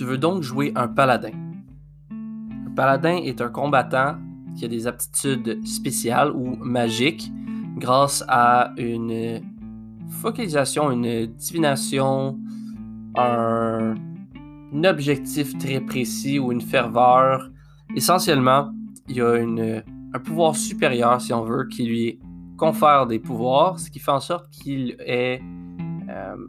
Tu veux donc jouer un paladin. Un paladin est un combattant qui a des aptitudes spéciales ou magiques grâce à une focalisation, une divination, un, objectif très précis ou une ferveur. Essentiellement, il y a un pouvoir supérieur, si on veut, qui lui confère des pouvoirs, ce qui fait en sorte qu'il est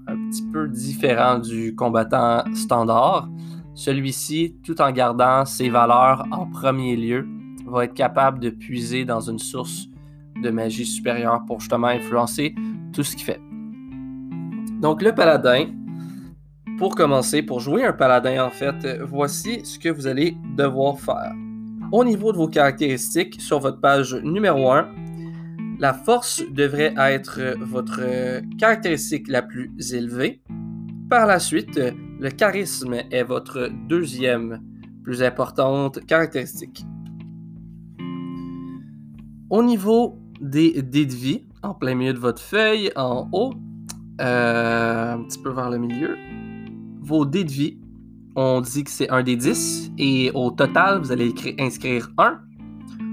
un petit peu différent du combattant standard. Celui-ci, tout en gardant ses valeurs en premier lieu, va être capable de puiser dans une source de magie supérieure pour justement influencer tout ce qu'il fait. Donc le paladin, pour commencer, pour jouer un paladin en fait, voici ce que vous allez devoir faire. Au niveau de vos caractéristiques, sur votre page numéro 1, la force devrait être votre caractéristique la plus élevée. Par la suite, le charisme est votre deuxième plus importante caractéristique. Au niveau des dés de vie, en plein milieu de votre feuille, en haut, euh, un petit peu vers le milieu, vos dés de vie, on dit que c'est un des 10 et au total, vous allez inscrire 1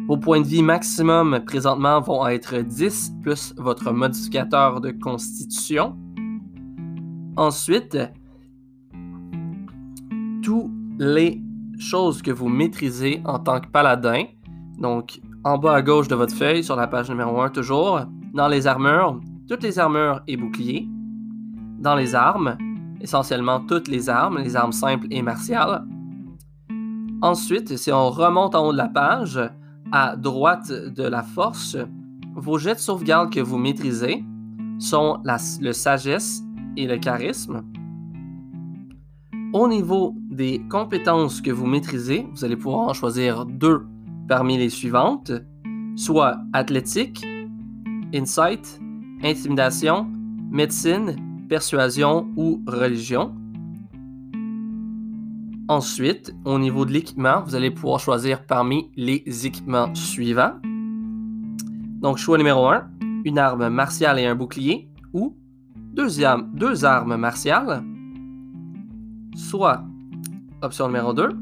vos points de vie maximum présentement vont être 10 plus votre modificateur de constitution. Ensuite, toutes les choses que vous maîtrisez en tant que paladin, donc en bas à gauche de votre feuille, sur la page numéro 1 toujours, dans les armures, toutes les armures et boucliers. Dans les armes, essentiellement toutes les armes, les armes simples et martiales. Ensuite, si on remonte en haut de la page, à droite de la force, vos jets de sauvegarde que vous maîtrisez sont la, le sagesse et le charisme. Au niveau des compétences que vous maîtrisez, vous allez pouvoir en choisir deux parmi les suivantes, soit athlétique, insight, intimidation, médecine, persuasion ou religion. Ensuite, au niveau de l'équipement, vous allez pouvoir choisir parmi les équipements suivants. Donc, choix numéro 1, une arme martiale et un bouclier, ou deuxième, deux armes martiales, soit option numéro 2,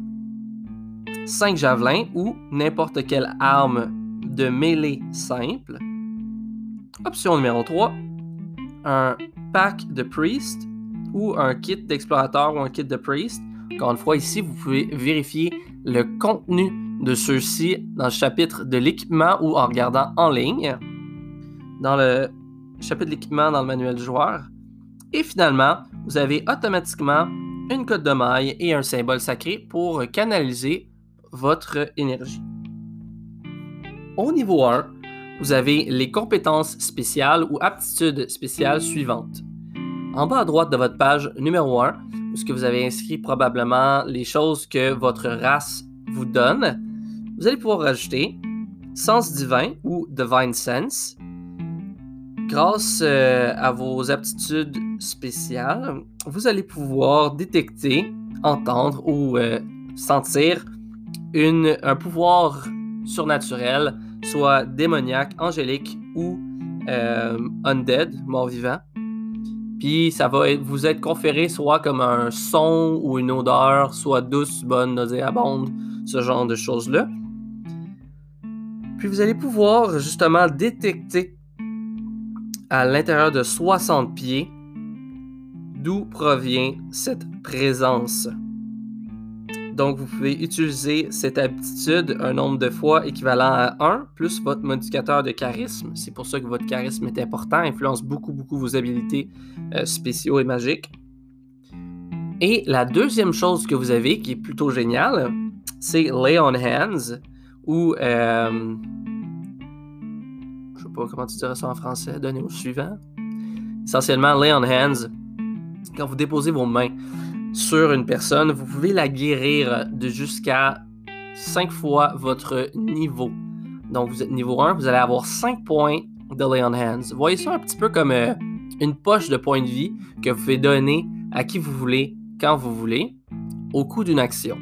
5 javelins ou n'importe quelle arme de mêlée simple. Option numéro 3, un pack de priest ou un kit d'explorateur ou un kit de priest encore une fois, ici, vous pouvez vérifier le contenu de ceux-ci dans le chapitre de l'équipement ou en regardant en ligne, dans le chapitre de l'équipement dans le manuel joueur. Et finalement, vous avez automatiquement une cote de maille et un symbole sacré pour canaliser votre énergie. Au niveau 1, vous avez les compétences spéciales ou aptitudes spéciales suivantes. En bas à droite de votre page numéro 1, ce que vous avez inscrit probablement les choses que votre race vous donne, vous allez pouvoir rajouter Sens divin ou Divine Sense. Grâce euh, à vos aptitudes spéciales, vous allez pouvoir détecter, entendre ou euh, sentir une, un pouvoir surnaturel, soit démoniaque, angélique ou euh, undead, mort-vivant, puis ça va vous être conféré soit comme un son ou une odeur, soit douce, bonne, nauséabonde, ce genre de choses-là. Puis vous allez pouvoir justement détecter à l'intérieur de 60 pieds d'où provient cette présence. Donc, vous pouvez utiliser cette aptitude un nombre de fois équivalent à 1 plus votre modificateur de charisme. C'est pour ça que votre charisme est important, influence beaucoup, beaucoup vos habilités euh, spéciaux et magiques. Et la deuxième chose que vous avez, qui est plutôt géniale, c'est Lay on Hands, ou euh, je sais pas comment tu dirais ça en français, donner au suivant. Essentiellement, Lay on Hands, quand vous déposez vos mains sur une personne, vous pouvez la guérir de jusqu'à 5 fois votre niveau. Donc, vous êtes niveau 1, vous allez avoir 5 points de Lay on Hands. Voyez ça un petit peu comme euh, une poche de points de vie que vous pouvez donner à qui vous voulez, quand vous voulez, au coût d'une action.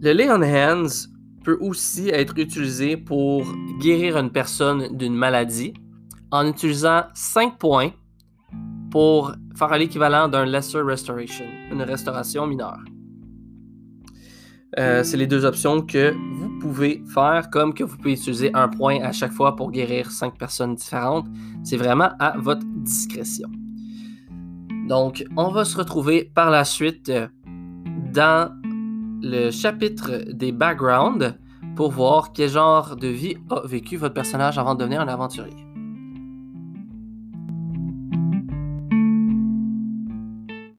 Le Lay on Hands peut aussi être utilisé pour guérir une personne d'une maladie en utilisant 5 points pour faire l'équivalent d'un Lesser Restoration, une restauration mineure. Euh, c'est les deux options que vous pouvez faire, comme que vous pouvez utiliser un point à chaque fois pour guérir cinq personnes différentes. C'est vraiment à votre discrétion. Donc, on va se retrouver par la suite euh, dans le chapitre des backgrounds pour voir quel genre de vie a vécu votre personnage avant de devenir un aventurier.